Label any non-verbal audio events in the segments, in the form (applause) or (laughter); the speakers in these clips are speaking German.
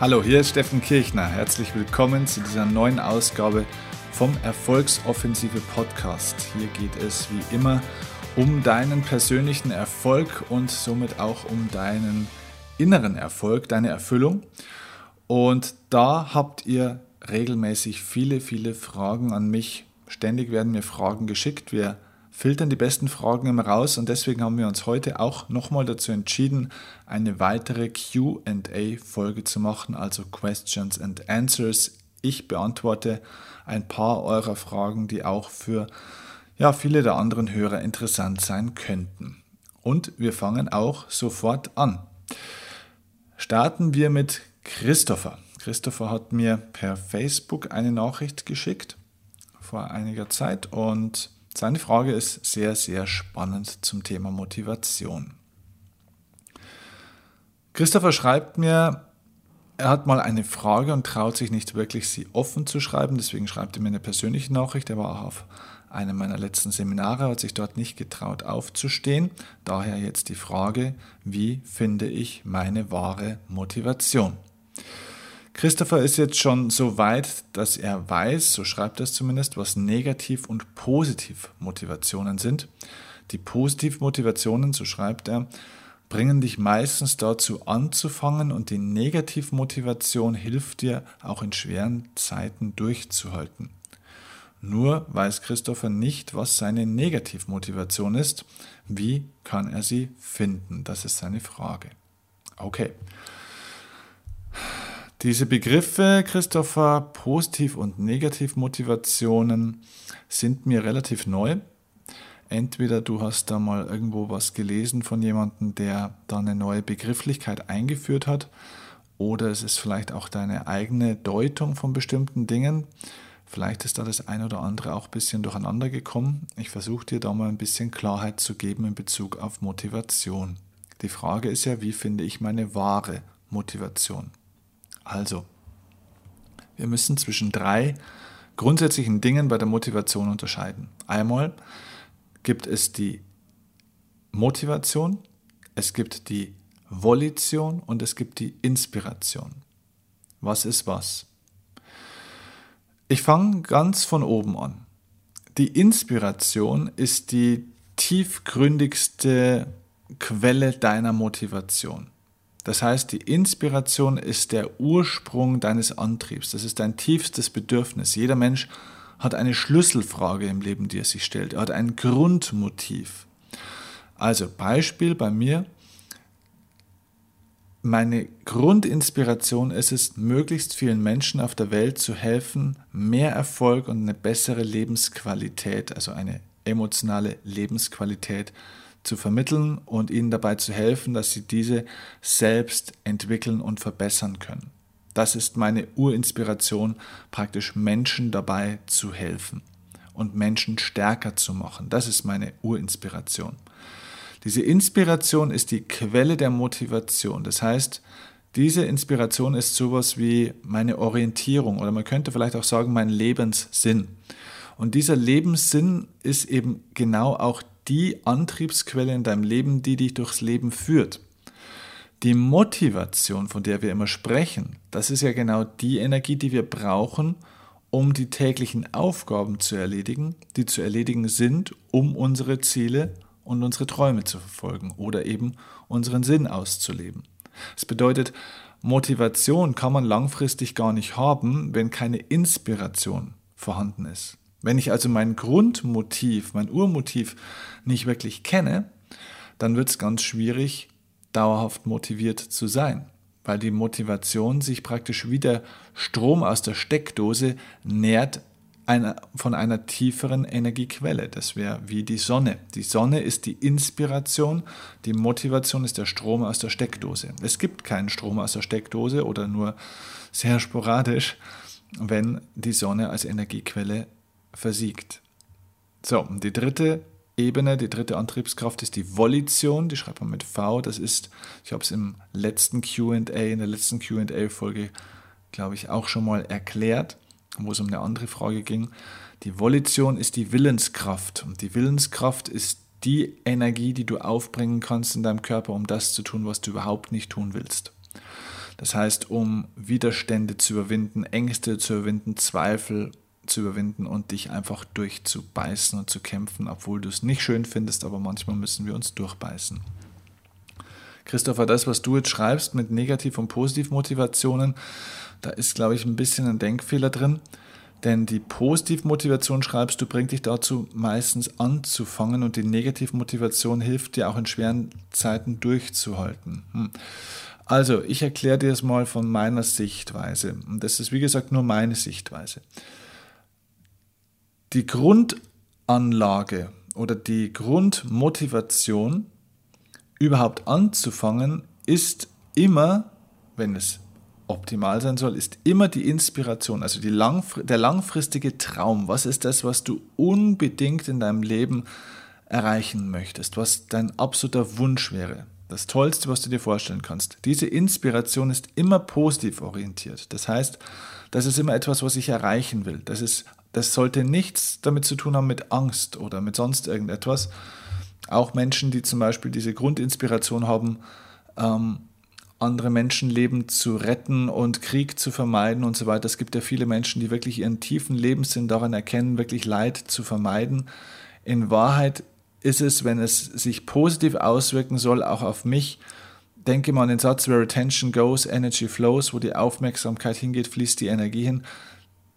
Hallo, hier ist Steffen Kirchner. Herzlich willkommen zu dieser neuen Ausgabe vom Erfolgsoffensive Podcast. Hier geht es wie immer um deinen persönlichen Erfolg und somit auch um deinen inneren Erfolg, deine Erfüllung. Und da habt ihr regelmäßig viele, viele Fragen an mich. Ständig werden mir Fragen geschickt. Wir filtern die besten Fragen immer raus und deswegen haben wir uns heute auch nochmal dazu entschieden, eine weitere QA-Folge zu machen, also Questions and Answers. Ich beantworte ein paar eurer Fragen, die auch für ja, viele der anderen Hörer interessant sein könnten. Und wir fangen auch sofort an. Starten wir mit Christopher. Christopher hat mir per Facebook eine Nachricht geschickt vor einiger Zeit und seine Frage ist sehr, sehr spannend zum Thema Motivation. Christopher schreibt mir, er hat mal eine Frage und traut sich nicht wirklich, sie offen zu schreiben. Deswegen schreibt er mir eine persönliche Nachricht. Er war auch auf einem meiner letzten Seminare, hat sich dort nicht getraut aufzustehen. Daher jetzt die Frage, wie finde ich meine wahre Motivation? Christopher ist jetzt schon so weit, dass er weiß, so schreibt er es zumindest, was Negativ- und Positivmotivationen sind. Die Positivmotivationen, so schreibt er, bringen dich meistens dazu anzufangen und die Negativmotivation hilft dir auch in schweren Zeiten durchzuhalten. Nur weiß Christopher nicht, was seine Negativmotivation ist. Wie kann er sie finden? Das ist seine Frage. Okay. Diese Begriffe, Christopher, Positiv- und Negativmotivationen, sind mir relativ neu. Entweder du hast da mal irgendwo was gelesen von jemandem, der da eine neue Begrifflichkeit eingeführt hat, oder es ist vielleicht auch deine eigene Deutung von bestimmten Dingen. Vielleicht ist da das eine oder andere auch ein bisschen durcheinander gekommen. Ich versuche dir da mal ein bisschen Klarheit zu geben in Bezug auf Motivation. Die Frage ist ja, wie finde ich meine wahre Motivation? Also, wir müssen zwischen drei grundsätzlichen Dingen bei der Motivation unterscheiden. Einmal gibt es die Motivation, es gibt die Volition und es gibt die Inspiration. Was ist was? Ich fange ganz von oben an. Die Inspiration ist die tiefgründigste Quelle deiner Motivation. Das heißt, die Inspiration ist der Ursprung deines Antriebs. Das ist dein tiefstes Bedürfnis. Jeder Mensch hat eine Schlüsselfrage im Leben, die er sich stellt. Er hat ein Grundmotiv. Also Beispiel bei mir. Meine Grundinspiration ist es, möglichst vielen Menschen auf der Welt zu helfen, mehr Erfolg und eine bessere Lebensqualität, also eine emotionale Lebensqualität zu vermitteln und ihnen dabei zu helfen, dass sie diese selbst entwickeln und verbessern können. Das ist meine Urinspiration, praktisch Menschen dabei zu helfen und Menschen stärker zu machen. Das ist meine Urinspiration. Diese Inspiration ist die Quelle der Motivation. Das heißt, diese Inspiration ist sowas wie meine Orientierung oder man könnte vielleicht auch sagen mein Lebenssinn. Und dieser Lebenssinn ist eben genau auch die Antriebsquelle in deinem Leben, die dich durchs Leben führt. Die Motivation, von der wir immer sprechen, das ist ja genau die Energie, die wir brauchen, um die täglichen Aufgaben zu erledigen, die zu erledigen sind, um unsere Ziele und unsere Träume zu verfolgen oder eben unseren Sinn auszuleben. Das bedeutet, Motivation kann man langfristig gar nicht haben, wenn keine Inspiration vorhanden ist. Wenn ich also mein Grundmotiv, mein Urmotiv nicht wirklich kenne, dann wird es ganz schwierig, dauerhaft motiviert zu sein, weil die Motivation sich praktisch wie der Strom aus der Steckdose nährt einer, von einer tieferen Energiequelle. Das wäre wie die Sonne. Die Sonne ist die Inspiration, die Motivation ist der Strom aus der Steckdose. Es gibt keinen Strom aus der Steckdose oder nur sehr sporadisch, wenn die Sonne als Energiequelle versiegt. So, und die dritte Ebene, die dritte Antriebskraft ist die Volition, die schreibt man mit V. Das ist, ich habe es im letzten QA, in der letzten QA-Folge, glaube ich, auch schon mal erklärt, wo es um eine andere Frage ging. Die Volition ist die Willenskraft und die Willenskraft ist die Energie, die du aufbringen kannst in deinem Körper, um das zu tun, was du überhaupt nicht tun willst. Das heißt, um Widerstände zu überwinden, Ängste zu überwinden, Zweifel zu überwinden und dich einfach durchzubeißen und zu kämpfen, obwohl du es nicht schön findest, aber manchmal müssen wir uns durchbeißen. Christopher, das, was du jetzt schreibst mit Negativ- und Positivmotivationen, da ist, glaube ich, ein bisschen ein Denkfehler drin. Denn die Positivmotivation schreibst du, bringt dich dazu, meistens anzufangen und die Negativmotivation hilft dir auch in schweren Zeiten durchzuhalten. Hm. Also, ich erkläre dir das mal von meiner Sichtweise. Und das ist, wie gesagt, nur meine Sichtweise. Die Grundanlage oder die Grundmotivation, überhaupt anzufangen, ist immer, wenn es optimal sein soll, ist immer die Inspiration, also die langfr der langfristige Traum. Was ist das, was du unbedingt in deinem Leben erreichen möchtest, was dein absoluter Wunsch wäre? Das Tollste, was du dir vorstellen kannst. Diese Inspiration ist immer positiv orientiert. Das heißt, das ist immer etwas, was ich erreichen will. Das, ist, das sollte nichts damit zu tun haben mit Angst oder mit sonst irgendetwas. Auch Menschen, die zum Beispiel diese Grundinspiration haben, ähm, andere Menschenleben zu retten und Krieg zu vermeiden und so weiter. Es gibt ja viele Menschen, die wirklich ihren tiefen Lebenssinn daran erkennen, wirklich Leid zu vermeiden. In Wahrheit ist es, wenn es sich positiv auswirken soll, auch auf mich, denke mal an den Satz, where attention goes, energy flows, wo die Aufmerksamkeit hingeht, fließt die Energie hin.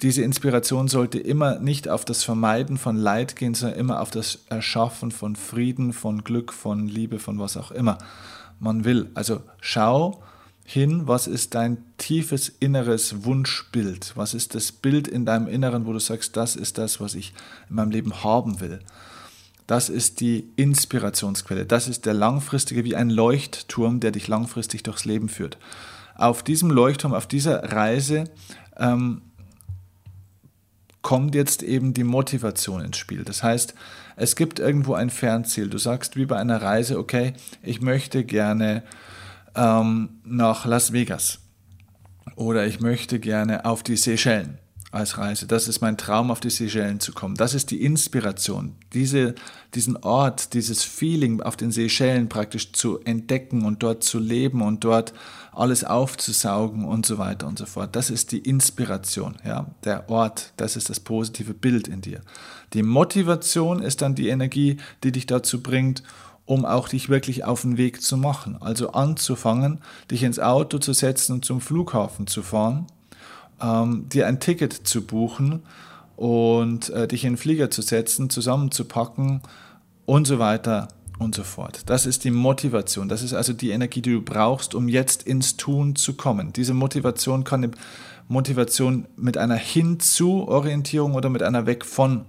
Diese Inspiration sollte immer nicht auf das Vermeiden von Leid gehen, sondern immer auf das Erschaffen von Frieden, von Glück, von Liebe, von was auch immer man will. Also schau hin, was ist dein tiefes inneres Wunschbild? Was ist das Bild in deinem Inneren, wo du sagst, das ist das, was ich in meinem Leben haben will? Das ist die Inspirationsquelle. Das ist der langfristige, wie ein Leuchtturm, der dich langfristig durchs Leben führt. Auf diesem Leuchtturm, auf dieser Reise ähm, kommt jetzt eben die Motivation ins Spiel. Das heißt, es gibt irgendwo ein Fernziel. Du sagst wie bei einer Reise, okay, ich möchte gerne ähm, nach Las Vegas oder ich möchte gerne auf die Seychellen als Reise. Das ist mein Traum, auf die Seychellen zu kommen. Das ist die Inspiration, diese, diesen Ort, dieses Feeling auf den Seychellen praktisch zu entdecken und dort zu leben und dort alles aufzusaugen und so weiter und so fort. Das ist die Inspiration, ja, der Ort, das ist das positive Bild in dir. Die Motivation ist dann die Energie, die dich dazu bringt, um auch dich wirklich auf den Weg zu machen. Also anzufangen, dich ins Auto zu setzen und zum Flughafen zu fahren, ähm, dir ein Ticket zu buchen und äh, dich in den Flieger zu setzen, zusammenzupacken und so weiter und so fort. Das ist die Motivation. Das ist also die Energie, die du brauchst, um jetzt ins Tun zu kommen. Diese Motivation kann eine Motivation mit einer Hinzu-Orientierung oder mit einer Weg von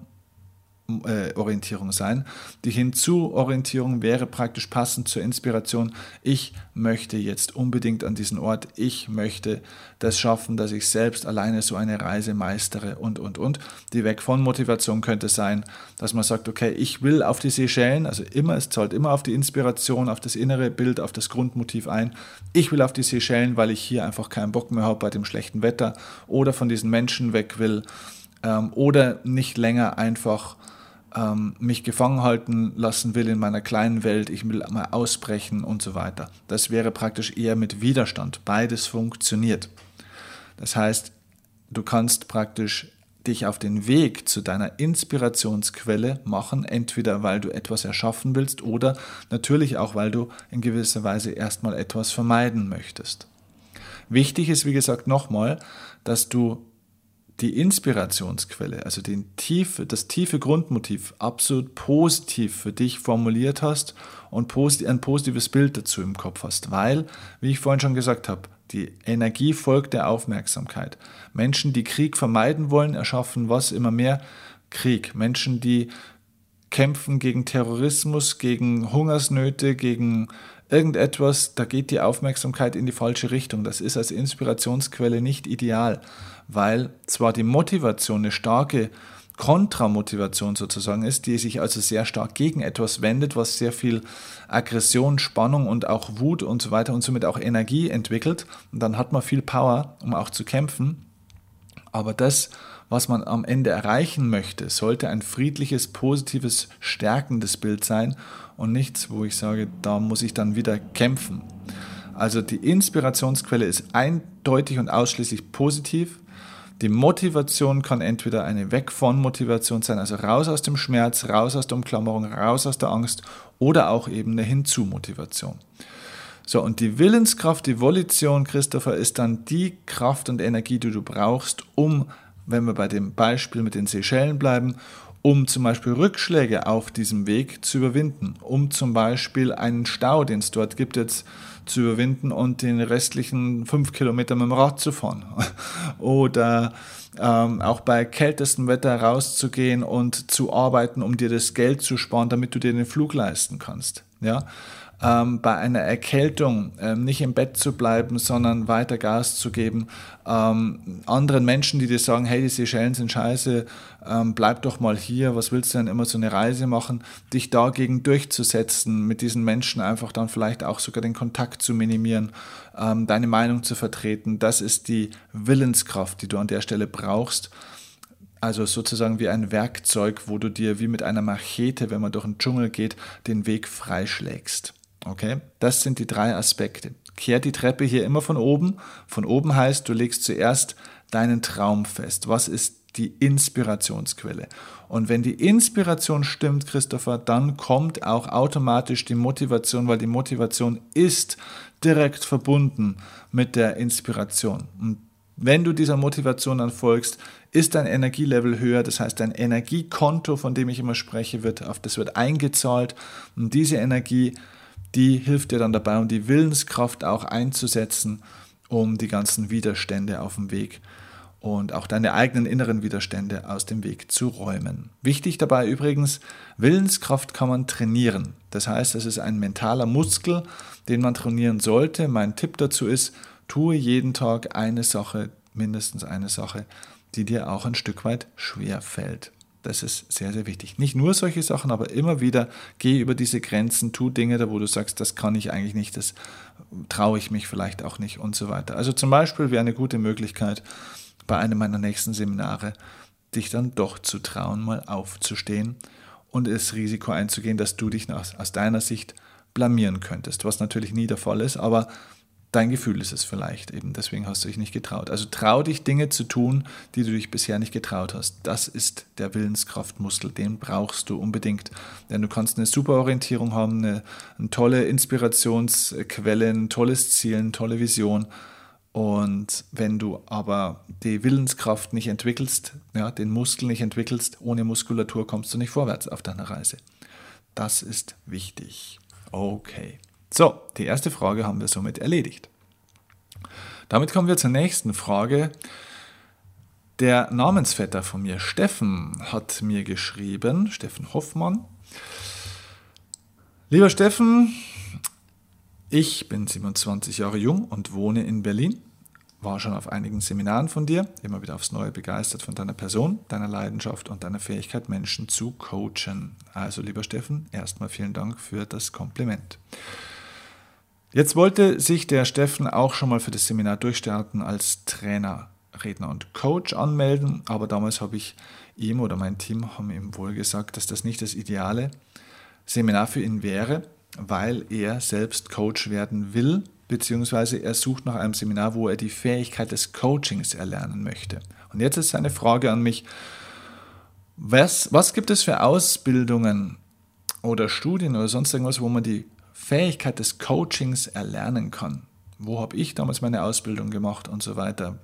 äh, Orientierung sein. Die Hinzu-Orientierung wäre praktisch passend zur Inspiration. Ich möchte jetzt unbedingt an diesen Ort. Ich möchte das schaffen, dass ich selbst alleine so eine Reise meistere und, und, und. Die Weg von Motivation könnte sein, dass man sagt, okay, ich will auf die Seychellen, also immer, es zahlt immer auf die Inspiration, auf das innere Bild, auf das Grundmotiv ein. Ich will auf die Seychellen, weil ich hier einfach keinen Bock mehr habe bei dem schlechten Wetter oder von diesen Menschen weg will ähm, oder nicht länger einfach ähm, mich gefangen halten lassen will in meiner kleinen Welt, ich will mal ausbrechen und so weiter. Das wäre praktisch eher mit Widerstand. Beides funktioniert. Das heißt, du kannst praktisch dich auf den Weg zu deiner Inspirationsquelle machen, entweder weil du etwas erschaffen willst oder natürlich auch, weil du in gewisser Weise erstmal etwas vermeiden möchtest. Wichtig ist, wie gesagt, nochmal, dass du die Inspirationsquelle, also den tiefe, das tiefe Grundmotiv absolut positiv für dich formuliert hast und ein positives Bild dazu im Kopf hast. Weil, wie ich vorhin schon gesagt habe, die Energie folgt der Aufmerksamkeit. Menschen, die Krieg vermeiden wollen, erschaffen was immer mehr? Krieg. Menschen, die kämpfen gegen Terrorismus, gegen Hungersnöte, gegen irgendetwas, da geht die Aufmerksamkeit in die falsche Richtung. Das ist als Inspirationsquelle nicht ideal weil zwar die Motivation eine starke Kontramotivation sozusagen ist, die sich also sehr stark gegen etwas wendet, was sehr viel Aggression, Spannung und auch Wut und so weiter und somit auch Energie entwickelt. Und dann hat man viel Power, um auch zu kämpfen. Aber das, was man am Ende erreichen möchte, sollte ein friedliches, positives, stärkendes Bild sein und nichts, wo ich sage, da muss ich dann wieder kämpfen. Also die Inspirationsquelle ist eindeutig und ausschließlich positiv. Die Motivation kann entweder eine Weg von Motivation sein, also raus aus dem Schmerz, raus aus der Umklammerung, raus aus der Angst oder auch eben eine Hinzu-Motivation. So, und die Willenskraft, die Volition, Christopher, ist dann die Kraft und Energie, die du brauchst, um, wenn wir bei dem Beispiel mit den Seychellen bleiben, um zum Beispiel Rückschläge auf diesem Weg zu überwinden, um zum Beispiel einen Stau, den es dort gibt, jetzt zu überwinden und den restlichen fünf Kilometer mit dem Rad zu fahren. (laughs) Oder ähm, auch bei kältestem Wetter rauszugehen und zu arbeiten, um dir das Geld zu sparen, damit du dir den Flug leisten kannst. Ja? Ähm, bei einer Erkältung ähm, nicht im Bett zu bleiben, sondern weiter Gas zu geben. Ähm, anderen Menschen, die dir sagen, hey, die Seychellen sind scheiße, ähm, bleib doch mal hier, was willst du denn immer so eine Reise machen, dich dagegen durchzusetzen, mit diesen Menschen einfach dann vielleicht auch sogar den Kontakt zu minimieren, ähm, deine Meinung zu vertreten. Das ist die Willenskraft, die du an der Stelle brauchst. Also sozusagen wie ein Werkzeug, wo du dir wie mit einer Machete, wenn man durch den Dschungel geht, den Weg freischlägst. Okay, das sind die drei Aspekte. Kehr die Treppe hier immer von oben. Von oben heißt, du legst zuerst deinen Traum fest. Was ist die Inspirationsquelle? Und wenn die Inspiration stimmt, Christopher, dann kommt auch automatisch die Motivation, weil die Motivation ist direkt verbunden mit der Inspiration. Und wenn du dieser Motivation dann folgst, ist dein Energielevel höher, das heißt dein Energiekonto, von dem ich immer spreche, wird auf das wird eingezahlt und diese Energie die hilft dir dann dabei, um die Willenskraft auch einzusetzen, um die ganzen Widerstände auf dem Weg und auch deine eigenen inneren Widerstände aus dem Weg zu räumen. Wichtig dabei übrigens, Willenskraft kann man trainieren. Das heißt, es ist ein mentaler Muskel, den man trainieren sollte. Mein Tipp dazu ist, tue jeden Tag eine Sache, mindestens eine Sache, die dir auch ein Stück weit schwer fällt. Das ist sehr, sehr wichtig. Nicht nur solche Sachen, aber immer wieder geh über diese Grenzen, tu Dinge, da wo du sagst, das kann ich eigentlich nicht, das traue ich mich vielleicht auch nicht und so weiter. Also zum Beispiel wäre eine gute Möglichkeit, bei einem meiner nächsten Seminare dich dann doch zu trauen, mal aufzustehen und das Risiko einzugehen, dass du dich aus, aus deiner Sicht blamieren könntest, was natürlich nie der Fall ist, aber dein Gefühl ist es vielleicht eben, deswegen hast du dich nicht getraut. Also trau dich Dinge zu tun, die du dich bisher nicht getraut hast. Das ist der Willenskraftmuskel, den brauchst du unbedingt. Denn du kannst eine super Orientierung haben, eine, eine tolle Inspirationsquelle, ein tolles Ziel, eine tolle Vision. Und wenn du aber die Willenskraft nicht entwickelst, ja, den Muskel nicht entwickelst, ohne Muskulatur kommst du nicht vorwärts auf deiner Reise. Das ist wichtig. Okay. So, die erste Frage haben wir somit erledigt. Damit kommen wir zur nächsten Frage. Der Namensvetter von mir, Steffen, hat mir geschrieben, Steffen Hoffmann. Lieber Steffen, ich bin 27 Jahre jung und wohne in Berlin. War schon auf einigen Seminaren von dir, immer wieder aufs Neue begeistert von deiner Person, deiner Leidenschaft und deiner Fähigkeit, Menschen zu coachen. Also, lieber Steffen, erstmal vielen Dank für das Kompliment. Jetzt wollte sich der Steffen auch schon mal für das Seminar durchstarten als Trainer, Redner und Coach anmelden, aber damals habe ich ihm oder mein Team haben ihm wohl gesagt, dass das nicht das ideale Seminar für ihn wäre, weil er selbst Coach werden will, beziehungsweise er sucht nach einem Seminar, wo er die Fähigkeit des Coachings erlernen möchte. Und jetzt ist seine Frage an mich, was, was gibt es für Ausbildungen oder Studien oder sonst irgendwas, wo man die Fähigkeit des Coachings erlernen kann. Wo habe ich damals meine Ausbildung gemacht und so weiter.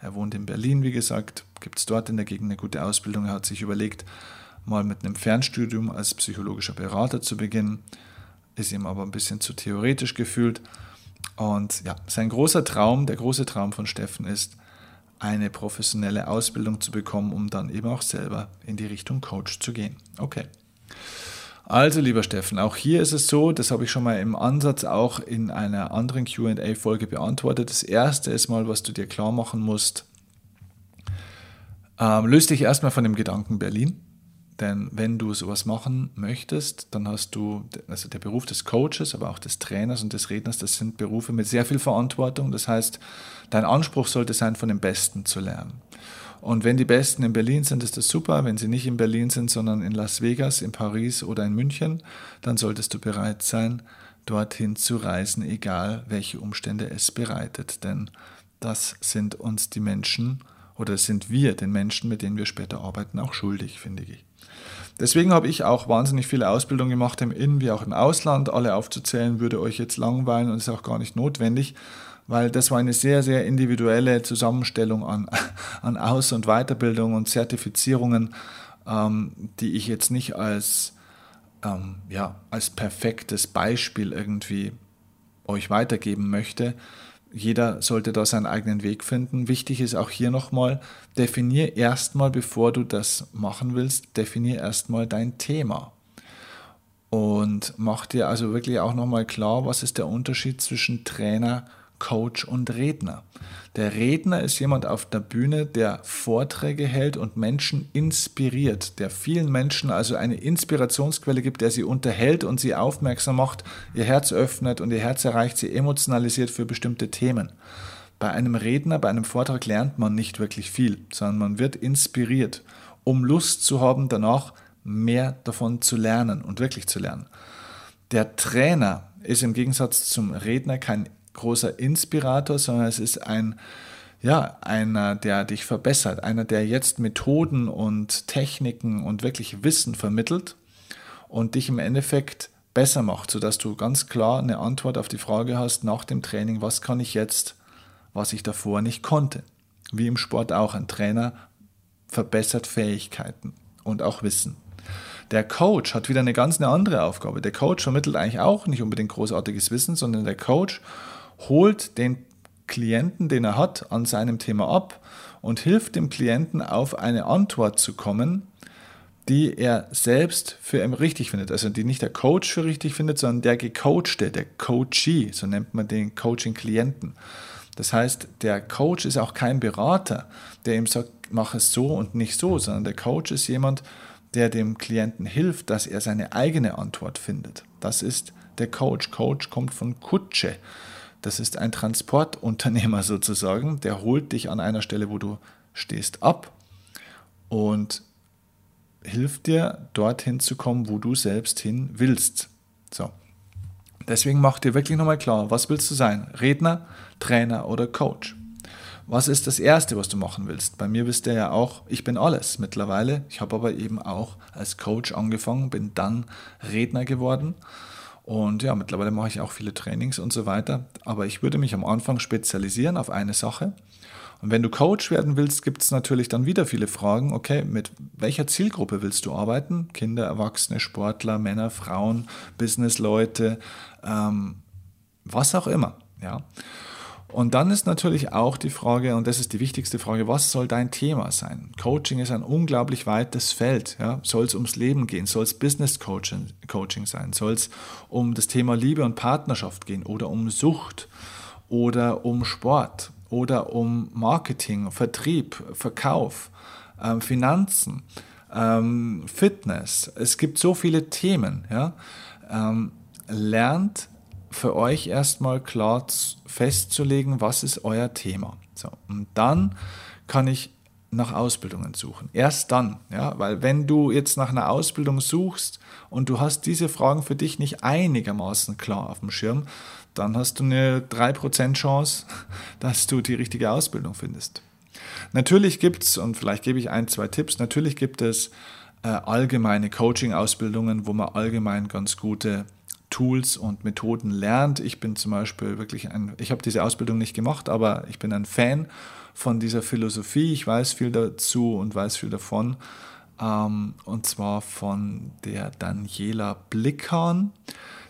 Er wohnt in Berlin, wie gesagt, gibt es dort in der Gegend eine gute Ausbildung. Er hat sich überlegt, mal mit einem Fernstudium als psychologischer Berater zu beginnen, ist ihm aber ein bisschen zu theoretisch gefühlt. Und ja, sein großer Traum, der große Traum von Steffen ist, eine professionelle Ausbildung zu bekommen, um dann eben auch selber in die Richtung Coach zu gehen. Okay. Also, lieber Steffen, auch hier ist es so, das habe ich schon mal im Ansatz auch in einer anderen QA-Folge beantwortet. Das erste ist mal, was du dir klar machen musst. Ähm, löst dich erstmal von dem Gedanken Berlin. Denn wenn du sowas machen möchtest, dann hast du, also der Beruf des Coaches, aber auch des Trainers und des Redners, das sind Berufe mit sehr viel Verantwortung. Das heißt, dein Anspruch sollte sein, von den Besten zu lernen. Und wenn die Besten in Berlin sind, ist das super. Wenn sie nicht in Berlin sind, sondern in Las Vegas, in Paris oder in München, dann solltest du bereit sein, dorthin zu reisen, egal welche Umstände es bereitet. Denn das sind uns die Menschen oder sind wir den Menschen, mit denen wir später arbeiten, auch schuldig, finde ich. Deswegen habe ich auch wahnsinnig viele Ausbildungen gemacht, im In- wie auch im Ausland. Alle aufzuzählen würde euch jetzt langweilen und ist auch gar nicht notwendig, weil das war eine sehr, sehr individuelle Zusammenstellung an, (laughs) an Aus- und Weiterbildung und Zertifizierungen, ähm, die ich jetzt nicht als, ähm, ja, als perfektes Beispiel irgendwie euch weitergeben möchte, jeder sollte da seinen eigenen Weg finden. Wichtig ist auch hier nochmal, definier erstmal, bevor du das machen willst, definier erstmal dein Thema. Und mach dir also wirklich auch nochmal klar, was ist der Unterschied zwischen Trainer, Coach und Redner. Der Redner ist jemand auf der Bühne, der Vorträge hält und Menschen inspiriert, der vielen Menschen also eine Inspirationsquelle gibt, der sie unterhält und sie aufmerksam macht, ihr Herz öffnet und ihr Herz erreicht, sie emotionalisiert für bestimmte Themen. Bei einem Redner, bei einem Vortrag lernt man nicht wirklich viel, sondern man wird inspiriert, um Lust zu haben, danach mehr davon zu lernen und wirklich zu lernen. Der Trainer ist im Gegensatz zum Redner kein großer Inspirator, sondern es ist ein, ja, einer, der dich verbessert, einer, der jetzt Methoden und Techniken und wirklich Wissen vermittelt und dich im Endeffekt besser macht, sodass du ganz klar eine Antwort auf die Frage hast nach dem Training, was kann ich jetzt, was ich davor nicht konnte. Wie im Sport auch, ein Trainer verbessert Fähigkeiten und auch Wissen. Der Coach hat wieder eine ganz eine andere Aufgabe. Der Coach vermittelt eigentlich auch nicht unbedingt großartiges Wissen, sondern der Coach holt den Klienten, den er hat, an seinem Thema ab und hilft dem Klienten auf eine Antwort zu kommen, die er selbst für richtig findet. Also die nicht der Coach für richtig findet, sondern der Gecoachte, der Coachee, so nennt man den Coaching-Klienten. Das heißt, der Coach ist auch kein Berater, der ihm sagt, mach es so und nicht so, sondern der Coach ist jemand, der dem Klienten hilft, dass er seine eigene Antwort findet. Das ist der Coach. Coach kommt von Kutsche. Das ist ein Transportunternehmer (laughs) sozusagen, der holt dich an einer Stelle, wo du stehst, ab und hilft dir, dorthin zu kommen, wo du selbst hin willst. So. Deswegen mach dir wirklich nochmal klar, was willst du sein? Redner, Trainer oder Coach? Was ist das Erste, was du machen willst? Bei mir bist du ja auch, ich bin alles mittlerweile. Ich habe aber eben auch als Coach angefangen, bin dann Redner geworden und ja, mittlerweile mache ich auch viele Trainings und so weiter. Aber ich würde mich am Anfang spezialisieren auf eine Sache. Und wenn du Coach werden willst, gibt es natürlich dann wieder viele Fragen. Okay, mit welcher Zielgruppe willst du arbeiten? Kinder, Erwachsene, Sportler, Männer, Frauen, Businessleute, ähm, was auch immer. Ja. Und dann ist natürlich auch die Frage, und das ist die wichtigste Frage, was soll dein Thema sein? Coaching ist ein unglaublich weites Feld. Ja? Soll es ums Leben gehen? Soll es Business Coaching, Coaching sein? Soll es um das Thema Liebe und Partnerschaft gehen? Oder um Sucht? Oder um Sport? Oder um Marketing, Vertrieb, Verkauf, ähm, Finanzen, ähm, Fitness? Es gibt so viele Themen. Ja? Ähm, lernt für euch erstmal klar festzulegen, was ist euer Thema. So, und dann kann ich nach Ausbildungen suchen. Erst dann, ja, weil wenn du jetzt nach einer Ausbildung suchst und du hast diese Fragen für dich nicht einigermaßen klar auf dem Schirm, dann hast du eine 3% Chance, (laughs) dass du die richtige Ausbildung findest. Natürlich gibt es, und vielleicht gebe ich ein, zwei Tipps, natürlich gibt es äh, allgemeine Coaching-Ausbildungen, wo man allgemein ganz gute Tools und Methoden lernt. Ich bin zum Beispiel wirklich ein, ich habe diese Ausbildung nicht gemacht, aber ich bin ein Fan von dieser Philosophie. Ich weiß viel dazu und weiß viel davon. Ähm, und zwar von der Daniela Blickhahn.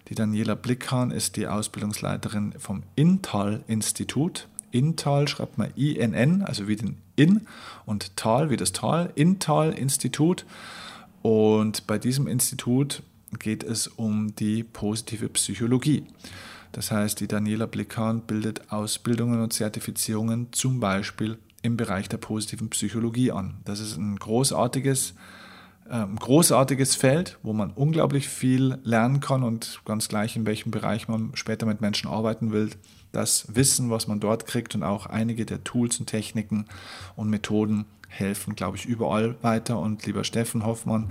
Die Daniela Blickhahn ist die Ausbildungsleiterin vom Intal-Institut. Intal schreibt man INN, also wie den In und Tal wie das Tal, Intal-Institut. Und bei diesem Institut geht es um die positive Psychologie. Das heißt, die Daniela Blickhahn bildet Ausbildungen und Zertifizierungen zum Beispiel im Bereich der positiven Psychologie an. Das ist ein großartiges, äh, großartiges Feld, wo man unglaublich viel lernen kann und ganz gleich in welchem Bereich man später mit Menschen arbeiten will. Das Wissen, was man dort kriegt und auch einige der Tools und Techniken und Methoden helfen, glaube ich, überall weiter. Und lieber Steffen Hoffmann,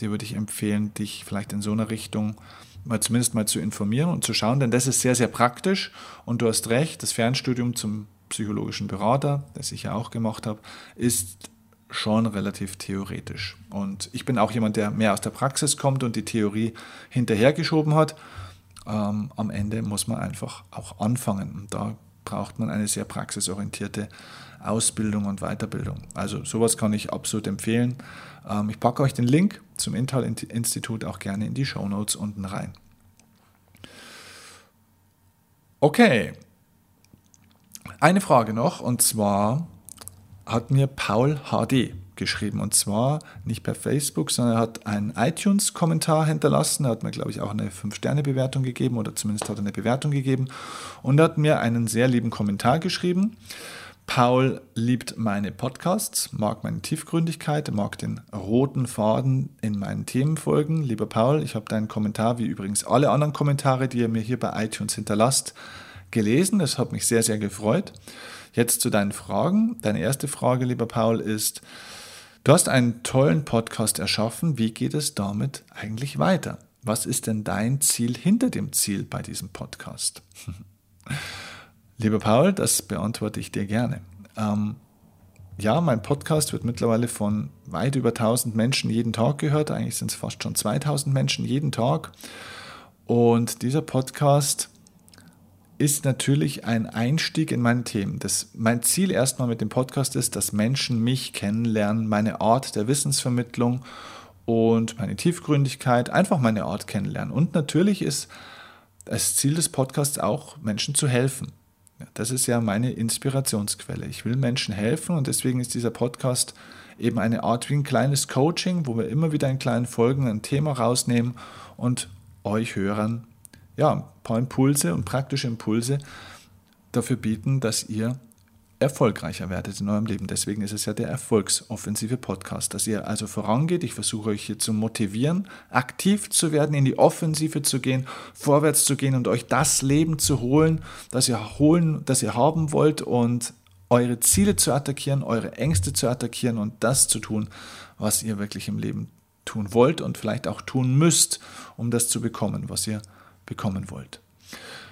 dir würde ich empfehlen, dich vielleicht in so einer Richtung mal zumindest mal zu informieren und zu schauen, denn das ist sehr, sehr praktisch und du hast recht, das Fernstudium zum psychologischen Berater, das ich ja auch gemacht habe, ist schon relativ theoretisch. Und ich bin auch jemand, der mehr aus der Praxis kommt und die Theorie hinterhergeschoben hat. Ähm, am Ende muss man einfach auch anfangen. Und da braucht man eine sehr praxisorientierte Ausbildung und Weiterbildung. Also sowas kann ich absolut empfehlen. Ähm, ich packe euch den Link zum Intel-Institut auch gerne in die Show Notes unten rein. Okay, eine Frage noch und zwar hat mir Paul HD geschrieben und zwar nicht per Facebook, sondern er hat einen iTunes-Kommentar hinterlassen. Er hat mir, glaube ich, auch eine 5-Sterne-Bewertung gegeben oder zumindest hat er eine Bewertung gegeben und hat mir einen sehr lieben Kommentar geschrieben. Paul liebt meine Podcasts, mag meine Tiefgründigkeit, mag den roten Faden in meinen Themenfolgen. Lieber Paul, ich habe deinen Kommentar, wie übrigens alle anderen Kommentare, die ihr mir hier bei iTunes hinterlasst, gelesen. Das hat mich sehr, sehr gefreut. Jetzt zu deinen Fragen. Deine erste Frage, lieber Paul, ist, du hast einen tollen Podcast erschaffen. Wie geht es damit eigentlich weiter? Was ist denn dein Ziel hinter dem Ziel bei diesem Podcast? (laughs) Lieber Paul, das beantworte ich dir gerne. Ähm, ja, mein Podcast wird mittlerweile von weit über 1000 Menschen jeden Tag gehört. Eigentlich sind es fast schon 2000 Menschen jeden Tag. Und dieser Podcast ist natürlich ein Einstieg in meine Themen. Das, mein Ziel erstmal mit dem Podcast ist, dass Menschen mich kennenlernen, meine Art der Wissensvermittlung und meine Tiefgründigkeit, einfach meine Art kennenlernen. Und natürlich ist das Ziel des Podcasts auch, Menschen zu helfen. Das ist ja meine Inspirationsquelle. Ich will Menschen helfen und deswegen ist dieser Podcast eben eine Art wie ein kleines Coaching, wo wir immer wieder in kleinen Folgen ein Thema rausnehmen und euch Hörern ja, ein paar Impulse und praktische Impulse dafür bieten, dass ihr erfolgreicher werdet in eurem Leben. Deswegen ist es ja der Erfolgsoffensive Podcast, dass ihr also vorangeht. Ich versuche euch hier zu motivieren, aktiv zu werden, in die Offensive zu gehen, vorwärts zu gehen und euch das Leben zu holen, das ihr holen, das ihr haben wollt und eure Ziele zu attackieren, eure Ängste zu attackieren und das zu tun, was ihr wirklich im Leben tun wollt und vielleicht auch tun müsst, um das zu bekommen, was ihr bekommen wollt.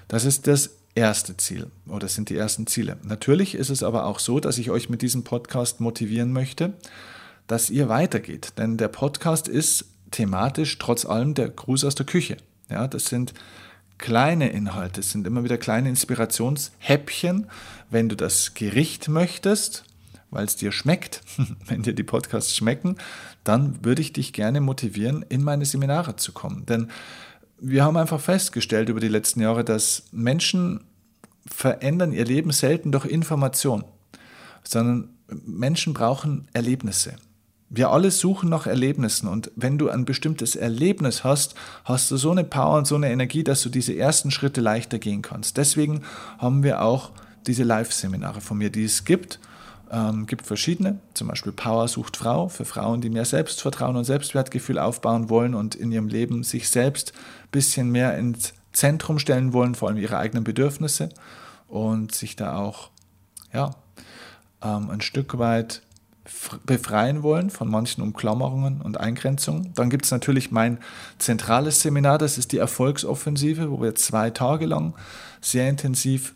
Das ist das erste Ziel oder sind die ersten Ziele. Natürlich ist es aber auch so, dass ich euch mit diesem Podcast motivieren möchte, dass ihr weitergeht. Denn der Podcast ist thematisch trotz allem der Gruß aus der Küche. Ja, das sind kleine Inhalte, es sind immer wieder kleine Inspirationshäppchen. Wenn du das Gericht möchtest, weil es dir schmeckt, (laughs) wenn dir die Podcasts schmecken, dann würde ich dich gerne motivieren, in meine Seminare zu kommen. Denn wir haben einfach festgestellt über die letzten Jahre, dass Menschen verändern ihr Leben selten durch Information, sondern Menschen brauchen Erlebnisse. Wir alle suchen nach Erlebnissen und wenn du ein bestimmtes Erlebnis hast, hast du so eine Power und so eine Energie, dass du diese ersten Schritte leichter gehen kannst. Deswegen haben wir auch diese Live-Seminare von mir, die es gibt ähm, gibt verschiedene, zum Beispiel Power sucht Frau für Frauen, die mehr Selbstvertrauen und Selbstwertgefühl aufbauen wollen und in ihrem Leben sich selbst ein bisschen mehr ins Zentrum stellen wollen, vor allem ihre eigenen Bedürfnisse und sich da auch ja, ähm, ein Stück weit befreien wollen von manchen Umklammerungen und Eingrenzungen. Dann gibt es natürlich mein zentrales Seminar, das ist die Erfolgsoffensive, wo wir zwei Tage lang sehr intensiv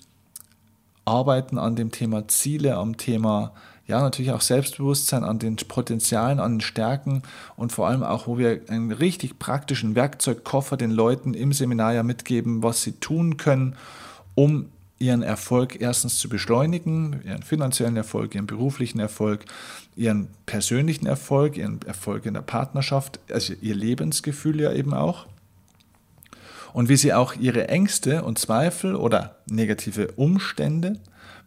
arbeiten an dem Thema Ziele, am Thema ja natürlich auch Selbstbewusstsein, an den Potenzialen, an den Stärken und vor allem auch, wo wir einen richtig praktischen Werkzeugkoffer den Leuten im Seminar ja mitgeben, was sie tun können, um ihren Erfolg erstens zu beschleunigen, ihren finanziellen Erfolg, ihren beruflichen Erfolg, ihren persönlichen Erfolg, ihren Erfolg in der Partnerschaft, also ihr Lebensgefühl ja eben auch. Und wie sie auch ihre Ängste und Zweifel oder negative Umstände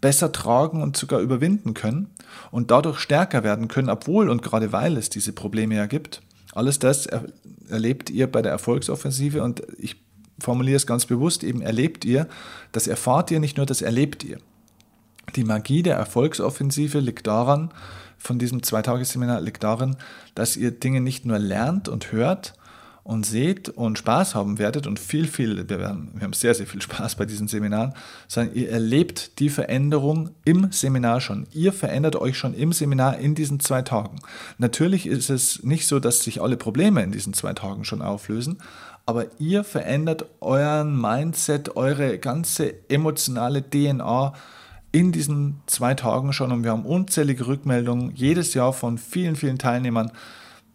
besser tragen und sogar überwinden können und dadurch stärker werden können, obwohl und gerade weil es diese Probleme ja gibt. Alles das erlebt ihr bei der Erfolgsoffensive und ich formuliere es ganz bewusst, eben erlebt ihr, das erfahrt ihr nicht nur, das erlebt ihr. Die Magie der Erfolgsoffensive liegt daran, von diesem Zweitagesseminar liegt darin, dass ihr Dinge nicht nur lernt und hört, und seht und Spaß haben werdet und viel, viel, wir, werden, wir haben sehr, sehr viel Spaß bei diesen Seminaren, sondern ihr erlebt die Veränderung im Seminar schon. Ihr verändert euch schon im Seminar in diesen zwei Tagen. Natürlich ist es nicht so, dass sich alle Probleme in diesen zwei Tagen schon auflösen, aber ihr verändert euren Mindset, eure ganze emotionale DNA in diesen zwei Tagen schon und wir haben unzählige Rückmeldungen jedes Jahr von vielen, vielen Teilnehmern,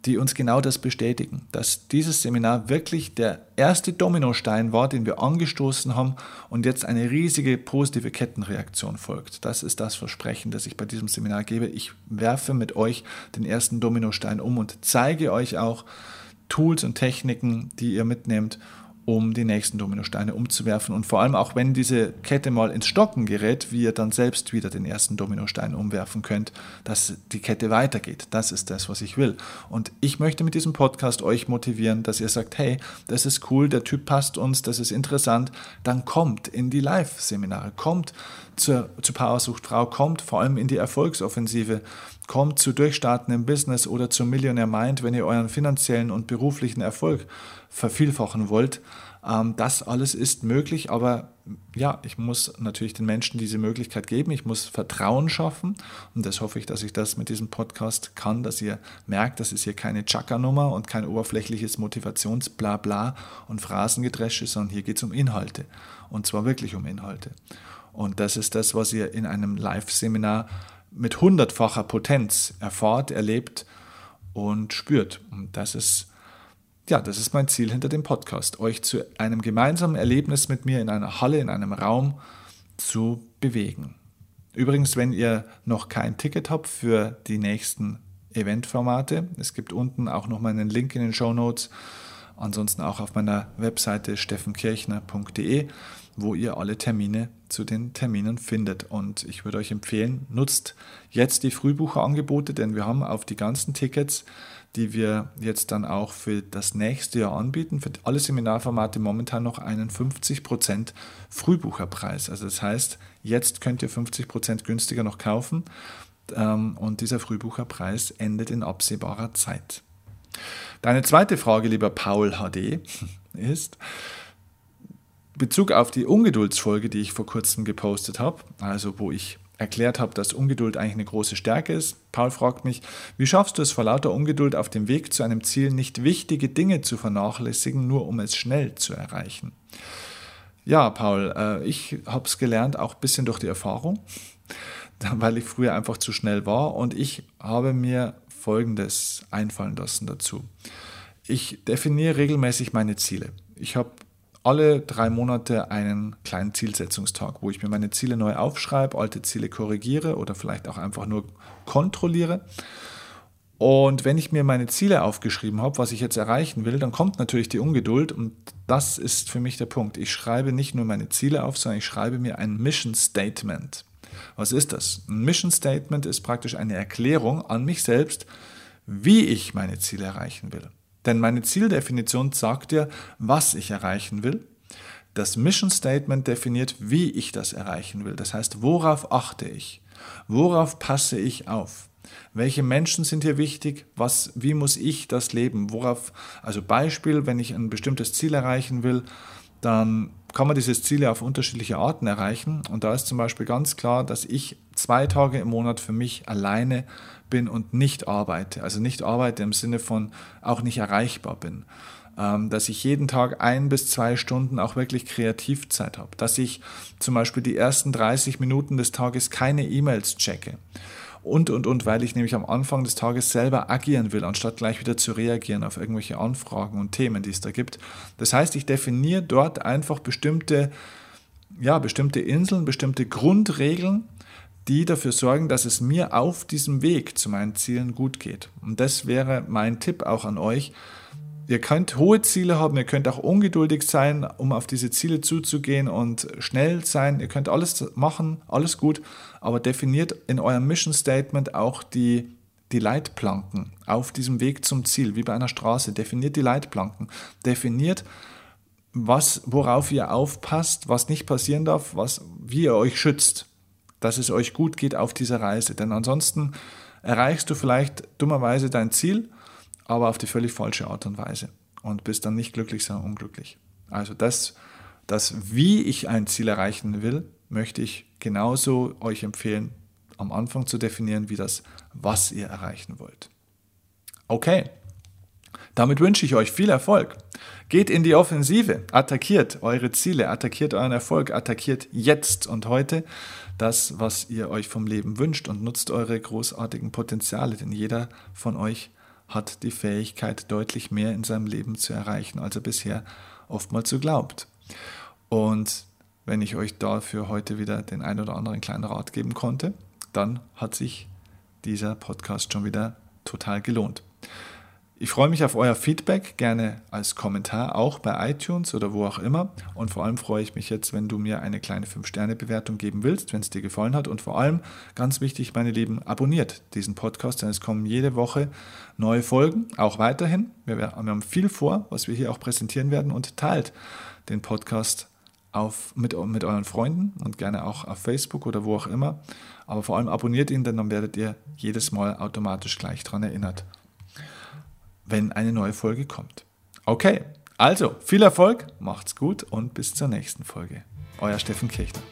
die uns genau das bestätigen, dass dieses Seminar wirklich der erste Dominostein war, den wir angestoßen haben und jetzt eine riesige positive Kettenreaktion folgt. Das ist das Versprechen, das ich bei diesem Seminar gebe. Ich werfe mit euch den ersten Dominostein um und zeige euch auch Tools und Techniken, die ihr mitnehmt, um die nächsten Dominosteine umzuwerfen. Und vor allem auch, wenn diese Kette mal ins Stocken gerät, wie ihr dann selbst wieder den ersten Dominostein umwerfen könnt, dass die Kette weitergeht. Das ist das, was ich will. Und ich möchte mit diesem Podcast euch motivieren, dass ihr sagt, hey, das ist cool, der Typ passt uns, das ist interessant. Dann kommt in die Live-Seminare, kommt zur, zur Powersucht Frau, kommt vor allem in die Erfolgsoffensive, kommt zu Durchstarten im Business oder zum Millionär Mind, wenn ihr euren finanziellen und beruflichen Erfolg vervielfachen wollt. Ähm, das alles ist möglich, aber ja, ich muss natürlich den Menschen diese Möglichkeit geben. Ich muss Vertrauen schaffen und das hoffe ich, dass ich das mit diesem Podcast kann, dass ihr merkt, das ist hier keine Chaka-Nummer und kein oberflächliches Motivationsblabla und Phrasengedresche, sondern hier geht es um Inhalte und zwar wirklich um Inhalte. Und das ist das, was ihr in einem Live-Seminar mit hundertfacher Potenz erfahrt, erlebt und spürt. Und das ist ja, das ist mein Ziel hinter dem Podcast, euch zu einem gemeinsamen Erlebnis mit mir in einer Halle, in einem Raum zu bewegen. Übrigens, wenn ihr noch kein Ticket habt für die nächsten Eventformate, es gibt unten auch noch mal einen Link in den Show Notes, ansonsten auch auf meiner Webseite steffenkirchner.de, wo ihr alle Termine zu den Terminen findet. Und ich würde euch empfehlen, nutzt jetzt die Frühbucherangebote, denn wir haben auf die ganzen Tickets die wir jetzt dann auch für das nächste Jahr anbieten. Für alle Seminarformate momentan noch einen 50% Frühbucherpreis. Also das heißt, jetzt könnt ihr 50% günstiger noch kaufen ähm, und dieser Frühbucherpreis endet in absehbarer Zeit. Deine zweite Frage, lieber Paul HD, (laughs) ist, Bezug auf die Ungeduldsfolge, die ich vor kurzem gepostet habe, also wo ich erklärt habe, dass Ungeduld eigentlich eine große Stärke ist. Paul fragt mich, wie schaffst du es vor lauter Ungeduld auf dem Weg zu einem Ziel nicht wichtige Dinge zu vernachlässigen, nur um es schnell zu erreichen? Ja, Paul, äh, ich habe es gelernt, auch ein bisschen durch die Erfahrung, (laughs) weil ich früher einfach zu schnell war und ich habe mir Folgendes einfallen lassen dazu. Ich definiere regelmäßig meine Ziele. Ich habe alle drei Monate einen kleinen Zielsetzungstag, wo ich mir meine Ziele neu aufschreibe, alte Ziele korrigiere oder vielleicht auch einfach nur kontrolliere. Und wenn ich mir meine Ziele aufgeschrieben habe, was ich jetzt erreichen will, dann kommt natürlich die Ungeduld und das ist für mich der Punkt. Ich schreibe nicht nur meine Ziele auf, sondern ich schreibe mir ein Mission Statement. Was ist das? Ein Mission Statement ist praktisch eine Erklärung an mich selbst, wie ich meine Ziele erreichen will. Denn meine Zieldefinition sagt dir, was ich erreichen will. Das Mission Statement definiert, wie ich das erreichen will. Das heißt, worauf achte ich? Worauf passe ich auf? Welche Menschen sind hier wichtig? Was, wie muss ich das leben? Worauf, also Beispiel, wenn ich ein bestimmtes Ziel erreichen will, dann kann man dieses Ziel ja auf unterschiedliche Arten erreichen. Und da ist zum Beispiel ganz klar, dass ich zwei Tage im Monat für mich alleine bin und nicht arbeite. Also nicht arbeite im Sinne von auch nicht erreichbar bin. Ähm, dass ich jeden Tag ein bis zwei Stunden auch wirklich Kreativzeit habe. Dass ich zum Beispiel die ersten 30 Minuten des Tages keine E-Mails checke. Und, und, und, weil ich nämlich am Anfang des Tages selber agieren will, anstatt gleich wieder zu reagieren auf irgendwelche Anfragen und Themen, die es da gibt. Das heißt, ich definiere dort einfach bestimmte, ja, bestimmte Inseln, bestimmte Grundregeln, die dafür sorgen, dass es mir auf diesem Weg zu meinen Zielen gut geht. Und das wäre mein Tipp auch an euch. Ihr könnt hohe Ziele haben, ihr könnt auch ungeduldig sein, um auf diese Ziele zuzugehen und schnell sein. Ihr könnt alles machen, alles gut, aber definiert in eurem Mission Statement auch die, die Leitplanken auf diesem Weg zum Ziel, wie bei einer Straße. Definiert die Leitplanken. Definiert, was, worauf ihr aufpasst, was nicht passieren darf, was, wie ihr euch schützt dass es euch gut geht auf dieser Reise. Denn ansonsten erreichst du vielleicht dummerweise dein Ziel, aber auf die völlig falsche Art und Weise. und bist dann nicht glücklich, sondern unglücklich. Also das, das, wie ich ein Ziel erreichen will, möchte ich genauso euch empfehlen, am Anfang zu definieren, wie das, was ihr erreichen wollt. Okay, damit wünsche ich euch viel Erfolg. Geht in die Offensive, attackiert eure Ziele, attackiert euren Erfolg, attackiert jetzt und heute das, was ihr euch vom Leben wünscht und nutzt eure großartigen Potenziale, denn jeder von euch hat die Fähigkeit, deutlich mehr in seinem Leben zu erreichen, als er bisher oftmals so glaubt. Und wenn ich euch dafür heute wieder den ein oder anderen kleinen Rat geben konnte, dann hat sich dieser Podcast schon wieder total gelohnt. Ich freue mich auf euer Feedback, gerne als Kommentar, auch bei iTunes oder wo auch immer. Und vor allem freue ich mich jetzt, wenn du mir eine kleine 5-Sterne-Bewertung geben willst, wenn es dir gefallen hat. Und vor allem, ganz wichtig, meine Lieben, abonniert diesen Podcast, denn es kommen jede Woche neue Folgen, auch weiterhin. Wir, haben viel vor, was wir hier auch präsentieren werden und teilt den Podcast auf, mit, mit euren Freunden und gerne auch auf Facebook oder wo auch immer. Aber vor allem abonniert ihn, denn dann werdet ihr jedes Mal automatisch gleich daran erinnert wenn eine neue Folge kommt. Okay, also viel Erfolg, macht's gut und bis zur nächsten Folge. Euer Steffen Kirchner.